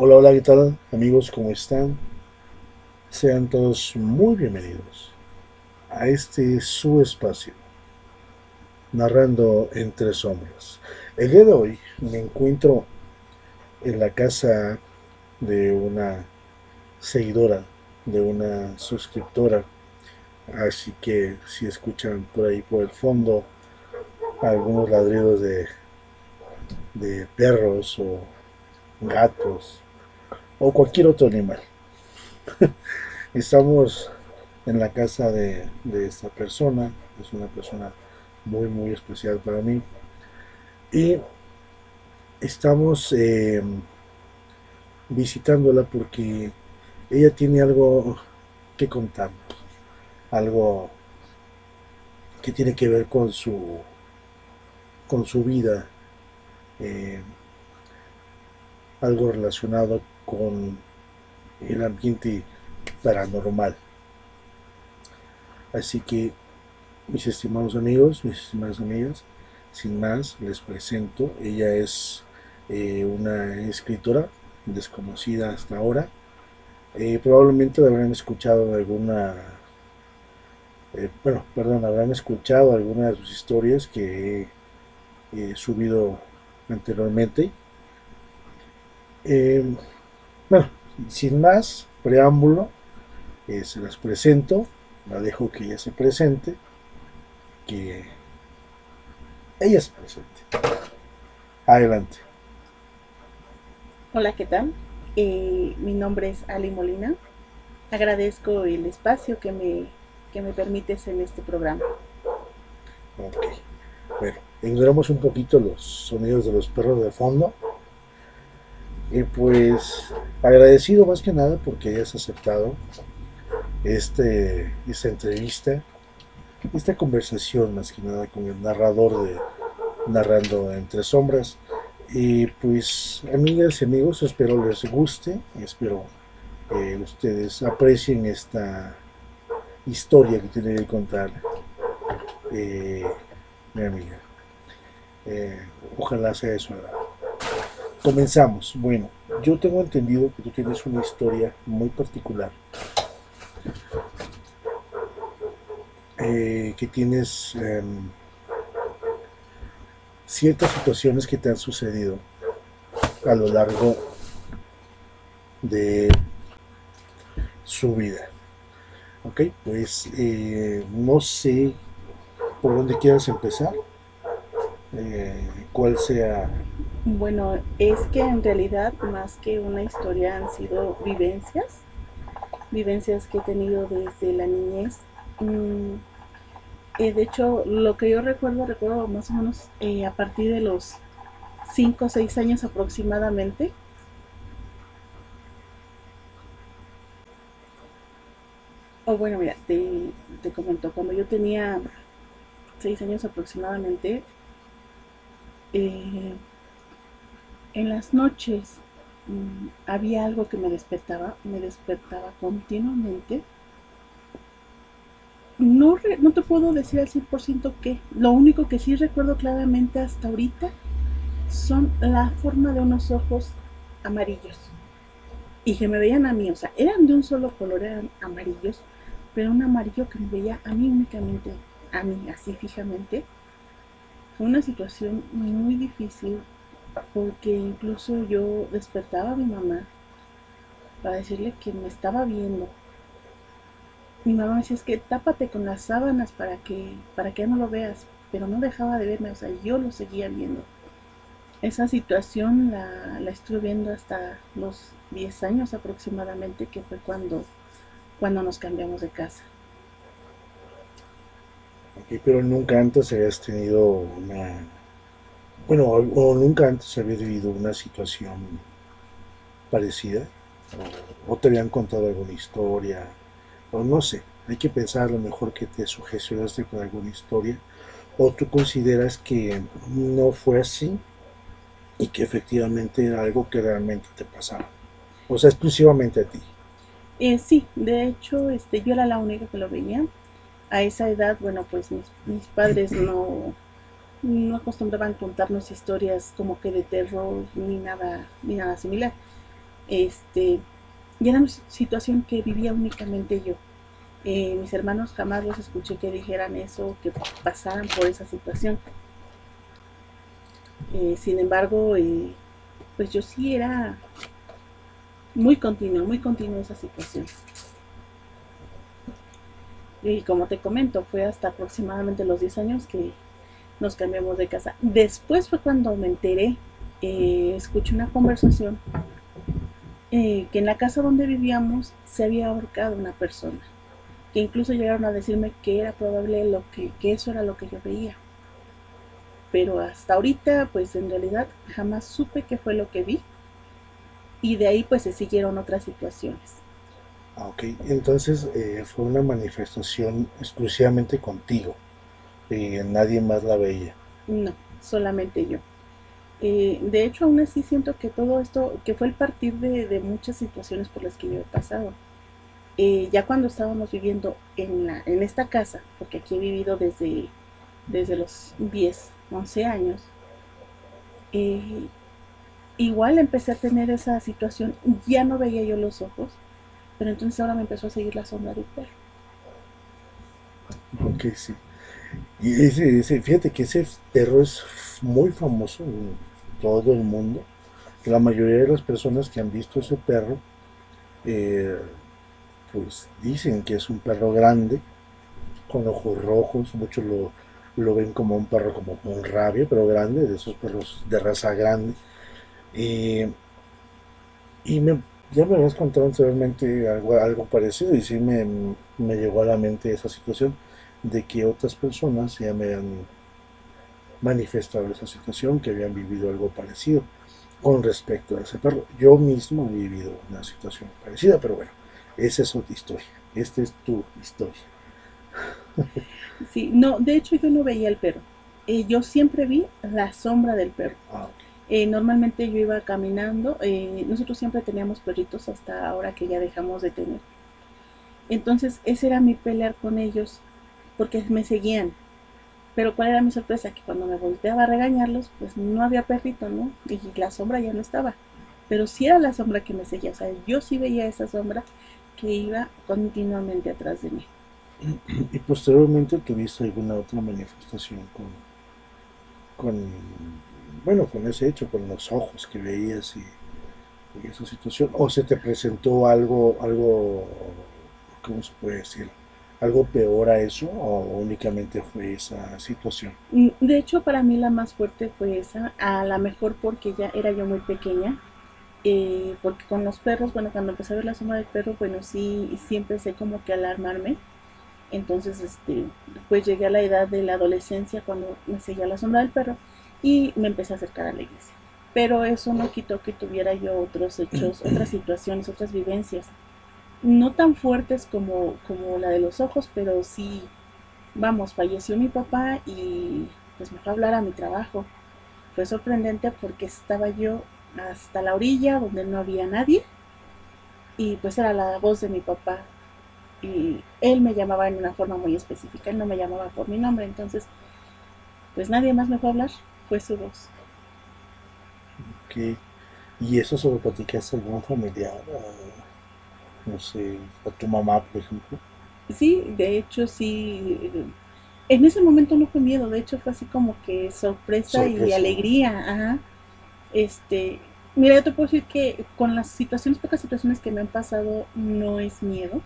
Hola, hola, ¿qué tal amigos? ¿Cómo están? Sean todos muy bienvenidos a este su espacio, narrando entre sombras. El día de hoy me encuentro en la casa de una seguidora, de una suscriptora, así que si escuchan por ahí por el fondo algunos ladridos de, de perros o gatos o cualquier otro animal. Estamos en la casa de, esta persona, es una persona muy, muy especial para mí. Y estamos eh, visitándola porque ella tiene algo que contarnos, algo que tiene que ver con su, con su vida, eh, algo relacionado con el ambiente paranormal. Así que, mis estimados amigos, mis estimadas amigas, sin más, les presento. Ella es eh, una escritora desconocida hasta ahora. Eh, probablemente habrán escuchado alguna, eh, bueno, perdón, habrán escuchado alguna de sus historias que he subido anteriormente. Bueno, sin más preámbulo, eh, se las presento, la dejo que ella se presente, que ella se presente. Adelante. Hola, ¿qué tal? Eh, mi nombre es Ali Molina. Agradezco el espacio que me, que me permites en este programa. Ok. Bueno, ignoramos un poquito los sonidos de los perros de fondo. Y pues agradecido más que nada porque hayas aceptado este, esta entrevista, esta conversación más que nada con el narrador de Narrando entre Sombras. Y pues amigas y amigos, espero les guste, espero que ustedes aprecien esta historia que tiene que contar eh, mi amiga. Eh, ojalá sea eso. Comenzamos. Bueno, yo tengo entendido que tú tienes una historia muy particular. Eh, que tienes em, ciertas situaciones que te han sucedido a lo largo de su vida. Ok, pues eh, no sé por dónde quieras empezar, eh, cuál sea bueno, es que en realidad más que una historia han sido vivencias, vivencias que he tenido desde la niñez. Mm, eh, de hecho, lo que yo recuerdo, recuerdo más o menos eh, a partir de los 5 o 6 años aproximadamente. O bueno, mira, te, te comento, cuando yo tenía 6 años aproximadamente, eh, en las noches mm, había algo que me despertaba, me despertaba continuamente. No, no te puedo decir al 100% qué. Lo único que sí recuerdo claramente hasta ahorita son la forma de unos ojos amarillos. Y que me veían a mí, o sea, eran de un solo color, eran amarillos, pero un amarillo que me veía a mí únicamente, a mí, así fijamente. Fue una situación muy difícil, porque incluso yo despertaba a mi mamá para decirle que me estaba viendo. Mi mamá me decía, es que tápate con las sábanas para que, para que no lo veas, pero no dejaba de verme, o sea, yo lo seguía viendo. Esa situación la, la estuve viendo hasta los 10 años aproximadamente, que fue cuando, cuando nos cambiamos de casa. Pero nunca antes habías tenido una bueno, o, nunca antes había vivido una situación parecida, o, te habían contado alguna historia, o no sé, hay que pensar a lo mejor que te sugestionaste con alguna historia, o tú consideras que no fue así y que efectivamente era algo que realmente te pasaba, o sea, exclusivamente a ti. Eh, sí, de hecho, este, yo era la única que lo veía. A esa edad, bueno, pues mis padres no, no acostumbraban contarnos historias como que de terror ni nada, ni nada similar. Este, y era una situación que vivía únicamente yo. Eh, mis hermanos jamás los escuché que dijeran eso, que pasaran por esa situación. Eh, sin embargo, eh, pues yo sí era muy continua, muy continua esa situación. Y como te comento, fue hasta aproximadamente los 10 años que nos cambiamos de casa. Después fue cuando me enteré, escuché una conversación que en la casa donde vivíamos se había ahorcado una persona que incluso llegaron a decirme que era probable lo que, que eso era lo que yo veía. Pero hasta ahorita, pues en realidad jamás supe qué fue lo que vi. Y de ahí pues se siguieron otras situaciones. Ok, entonces eh, fue una manifestación exclusivamente contigo. y nadie más la veía. No, solamente yo. Eh, de hecho, aún así siento que todo esto, que fue el partir de, de muchas situaciones por las que yo he pasado eh, ya cuando estábamos viviendo en, la, en esta casa, porque aquí he vivido desde, desde los 10, 11 años, eh, igual empecé a tener esa situación, ya no veía yo los ojos, pero entonces ahora me empezó a seguir la sombra del perro. Ok, sí. Y ese, fíjate que ese perro es muy famoso en todo el mundo. La mayoría de las personas que han visto ese perro eh, pues dicen que es un perro grande, con ojos rojos, muchos lo, ven como un perro como con rabia, pero grande, de esos perros de raza grande. y me, ya me habías contado anteriormente algo, algo parecido y sí me, me, llegó a la mente esa situación de que otras personas ya me han manifestado esa situación, que habían vivido algo parecido con respecto a ese perro. Yo mismo he vivido una situación parecida, pero bueno, esa es otra historia. Esta es tu historia. Sí, no, de hecho yo no veía el perro. Eh, yo siempre vi la sombra del perro. Ah, eh, normalmente yo iba caminando. Eh, nosotros siempre teníamos perritos hasta ahora que ya dejamos de tener. Entonces, ese era mi pelear con ellos porque me seguían. Pero cuál era mi sorpresa? Que cuando me volteaba a regañarlos, pues no había perrito, ¿no? Y la sombra ya no estaba. Pero sí era la sombra que me seguía. O sea, yo sí veía esa sombra que iba continuamente atrás de mí. ¿Y posteriormente tuviste alguna otra manifestación con, con bueno, con ese hecho, con los ojos que veías y, esa situación? ¿O se te presentó algo, algo, ¿cómo se puede decir? ¿Algo peor a eso o únicamente fue esa situación? Mm, de hecho, para mí la más fuerte fue esa, a lo mejor porque ya era yo muy pequeña eh, porque con los perros, bueno, cuando empecé a ver la sombra del perro, bueno, sí, sí empecé como que alarmarme. Entonces, este, pues llegué a la edad de la adolescencia cuando me seguía la sombra del perro y me empecé a acercar a la iglesia. Pero eso no quitó que tuviera yo otros hechos, otras situaciones, otras vivencias. No tan fuertes como, como la de los ojos, pero sí, vamos, falleció mi papá y pues me fue a hablar a mi trabajo. Fue sorprendente porque estaba yo hasta la orilla donde no había nadie y pues era la voz de mi papá y él me llamaba en una forma muy específica, él no me llamaba por mi nombre, entonces pues nadie más me fue a hablar, fue su voz. Ok, ¿y eso se lo platicaste a algún familiar? no sé, a tu mamá, por ejemplo. Sí, de hecho sí. En ese momento no fue miedo, de hecho fue así como que sorpresa, y alegría. Ajá. Este, mira, yo te puedo decir que con las situaciones, pocas situaciones que me han pasado, no es miedo.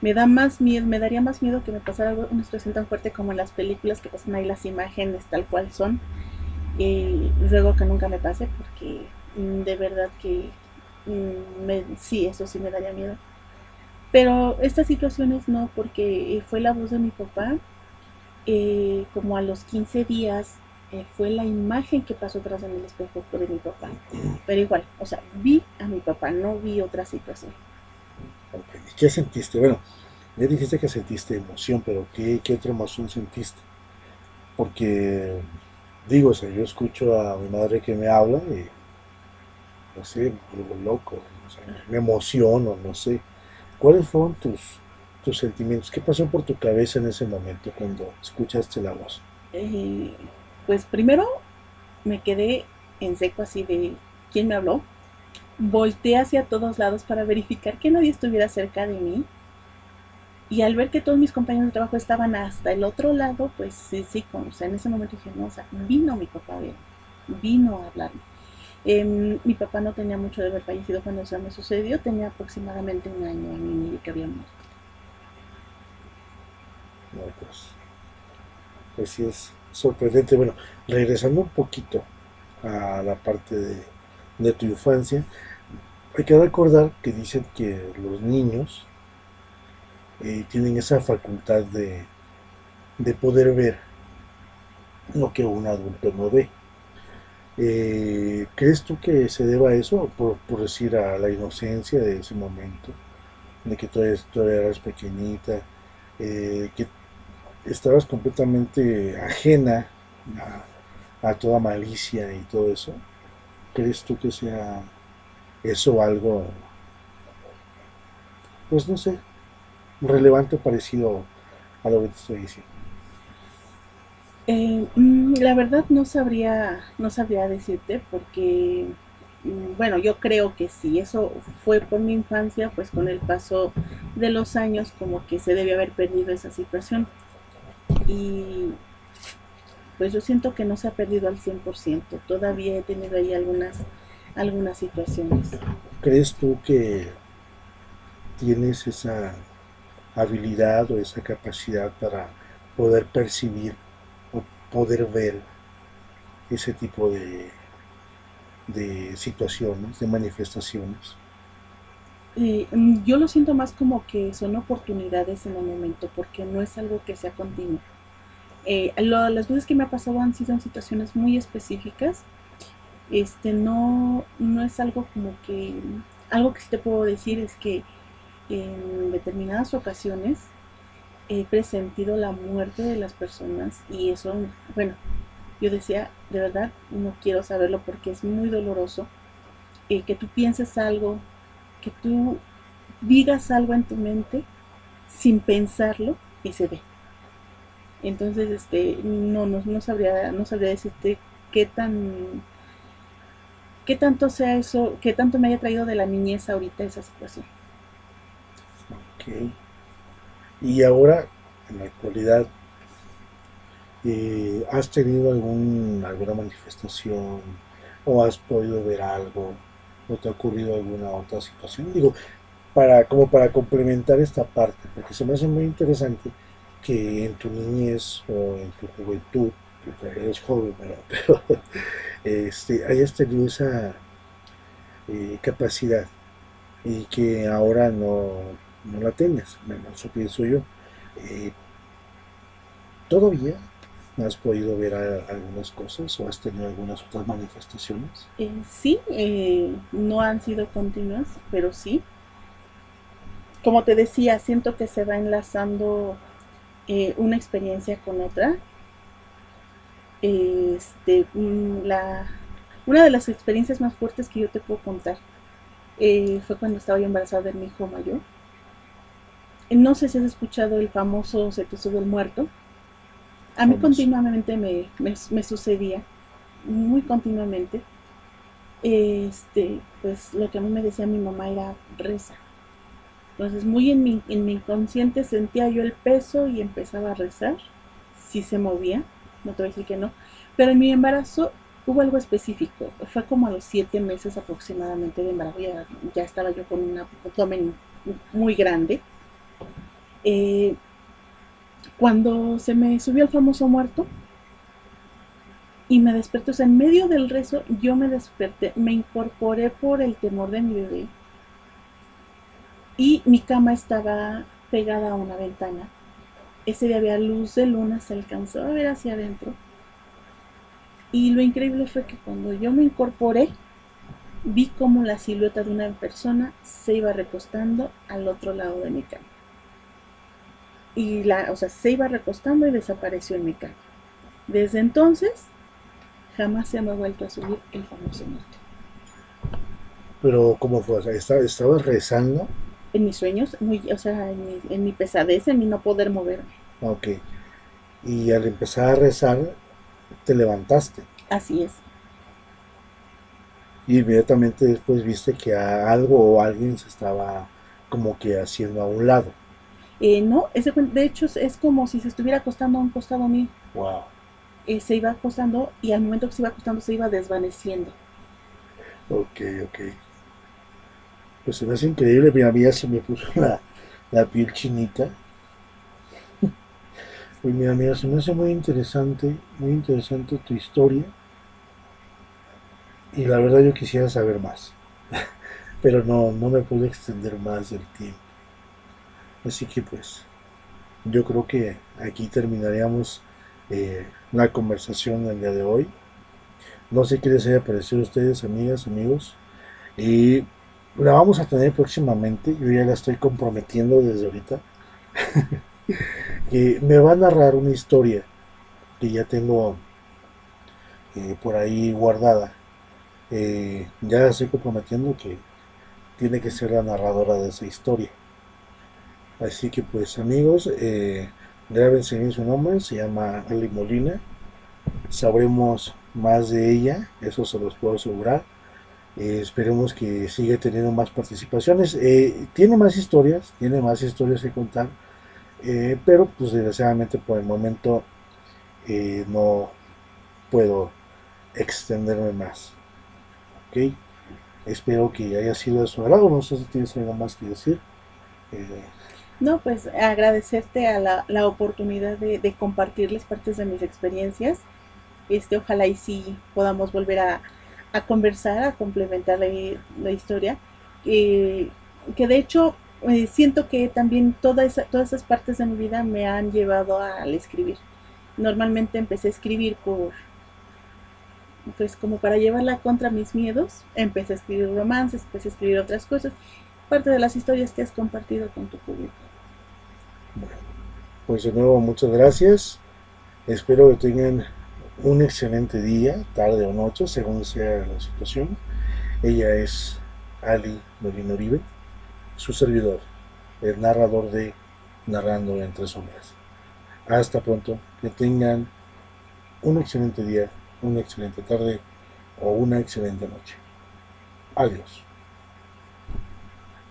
Me da más miedo, me daría más miedo que me pasara una situación tan fuerte como en las películas que pasan ahí las imágenes tal cual son. Y luego que nunca me pase porque mm, de verdad que mm, sí, eso sí me daría miedo. Pero estas situaciones no, porque fue la voz de mi papá. Eh, como a los 15 días eh, fue la imagen que pasó atrás en el espejo de mi papá. Pero igual, o sea, vi a mi papá, no vi otra situación. ¿Y qué sentiste? Bueno, ya dijiste que sentiste emoción, pero ¿qué, ¿qué, otra emoción sentiste? Porque, digo, o sea, yo escucho a mi madre que me habla y, no sé, me loco, me emociono, no sé. ¿Cuáles fueron tus, tus sentimientos? ¿Qué pasó por tu cabeza en ese momento cuando escuchaste la voz? pues primero me quedé en seco así de quién me habló. volteé hacia todos lados para verificar que nadie estuviera cerca de mí. Y al ver que todos mis compañeros de trabajo estaban hasta el otro lado, pues sí, sí, o sea, en ese momento dije, no, o sea, vino mi papá, vino a hablarme. Em, mi papá no tenía mucho de haber fallecido cuando eso me sucedió, tenía aproximadamente un año en mi que había muerto. No, pues, pues sí es sorprendente. Bueno, regresando un poquito a la parte de, de tu infancia, hay que recordar que dicen que los niños eh, tienen esa facultad de, de, poder ver lo que un adulto no ve. Eh, ¿Crees tú que se deba a eso, por, por, decir a la inocencia de ese momento, de que todavía, eras pequeñita, eh, que estabas completamente ajena a, a toda malicia y todo eso? ¿Crees tú que sea eso algo, pues no sé, relevante o parecido a lo que te estoy diciendo? Eh, mm, la verdad no sabría, no sabría decirte porque, mm, bueno, yo creo que si eso fue por mi infancia, pues con el paso de los años como que se debe haber perdido esa situación. Y pues yo siento que no se ha perdido al 100%. Todavía he tenido ahí algunas, algunas situaciones. ¿Crees tú que tienes esa habilidad o esa capacidad para poder percibir o poder ver ese tipo de, de situaciones, de manifestaciones? Eh, yo lo siento más como que son oportunidades en el momento, porque no es algo que sea continuo. Eh, las veces que me ha pasado han sido en situaciones muy específicas. Este no, no es algo como que algo que sí te puedo decir es que en determinadas ocasiones he presentido la muerte de las personas y eso, bueno, yo decía, de verdad no quiero saberlo porque es muy doloroso eh, que tú pienses algo, que tú digas algo en tu mente sin pensarlo y se ve. Entonces, este, no, no, no sabría, no sabría decirte qué tan, qué tanto sea eso, qué tanto me haya traído de la niñez ahorita esa situación. Y ahora, en la actualidad, eh, ¿has tenido algún, alguna manifestación o has podido ver algo o te ha ocurrido alguna otra situación? Digo, para, como para complementar esta parte, porque se me hace muy interesante que en tu niñez o en tu juventud, que eres joven, pero, este, hayas tenido esa eh, capacidad y que ahora no, no la tengas, eso pienso yo. Eh, ¿Todavía has podido ver algunas cosas o has tenido algunas otras manifestaciones? Eh, sí, no han sido continuas, pero sí. Como te decía, siento que se va enlazando eh, una experiencia con otra. Este, mm, la, una de las experiencias más fuertes que yo te puedo contar eh, fue cuando estaba yo embarazada de mi hijo mayor. No sé si has escuchado el famoso Se te sube el muerto. A mí continuamente me, me, sucedía, muy continuamente. Este, pues lo que a mí me decía mi mamá era reza, entonces, muy en mi, en mi inconsciente sentía yo el peso y empezaba a rezar. si se movía, no te voy a decir que no. Pero en mi embarazo hubo algo específico. Fue como a los siete meses aproximadamente de embarazo. Ya, estaba yo con un abdomen muy grande. Eh, cuando se me subió el famoso muerto y me desperté, o sea, en medio del rezo, yo me desperté, me incorporé por el temor de mi bebé y mi cama estaba pegada a una ventana. Ese día había luz de luna, se alcanzó a ver hacia adentro. Y lo increíble fue que cuando yo me incorporé, vi como la silueta de una persona se iba recostando al otro lado de mi cama. Y la, o sea, se iba recostando y desapareció en mi cama. Desde entonces, jamás se me ha vuelto a subir el famoso muerto. Pero, ¿cómo fue? O sea, ¿estaba rezando? en mis sueños, muy, o sea, en mi, en mi pesadez, en mi no poder moverme. Ok. Y al empezar a rezar, te levantaste. Así es. y inmediatamente después viste que algo o alguien se estaba como que haciendo a un lado. Eh, no, ese, de hecho es como si se estuviera acostando a un costado mío. Wow. Eh, se iba acostando y al momento que se iba acostando se iba desvaneciendo. Ok, ok. Pues se me hace increíble, mi amiga se me puso la, la piel chinita. Pues mira, mira, se me hace muy interesante, muy interesante tu historia. Y la verdad yo quisiera saber más. Pero no, no me puedo extender más del tiempo. Así que pues, yo creo que aquí terminaríamos eh, la conversación del día de hoy. No sé qué les haya parecido a ustedes, amigas, amigos. Y la vamos a tener próximamente. Yo ya la estoy comprometiendo desde ahorita. que me va a narrar una historia que ya tengo eh, por ahí guardada. Eh, ya estoy comprometiendo que tiene que ser la narradora de esa historia. Así que pues amigos, eh, grábense su nombre, se llama Ali Molina. Sabremos más de ella, eso se los puedo asegurar. Eh, esperemos que siga teniendo más participaciones. tiene más historias, tiene más historias que contar eh, pero pues desgraciadamente por el momento eh, no puedo extenderme más. Ok, espero que haya sido de su agrado. No sé si tienes algo más que decir. No, pues agradecerte a la, la oportunidad de, compartirles partes de mis experiencias. Este, ojalá y sí podamos volver a, conversar, a complementar la, historia. que de hecho eh, siento que también todas esas partes de mi vida me han llevado al escribir. Normalmente empecé a escribir por, pues como para llevarla contra mis miedos, empecé a escribir romances, empecé a escribir otras cosas, parte de las historias que has compartido con tu público. Bueno, pues de nuevo muchas gracias. Espero que tengan un excelente día, tarde o noche, según sea la situación. Ella es Ali Molina Uribe su servidor, el narrador de Narrando entre Sombras. Hasta pronto, que tengan un excelente día, una excelente tarde o una excelente noche. Adiós.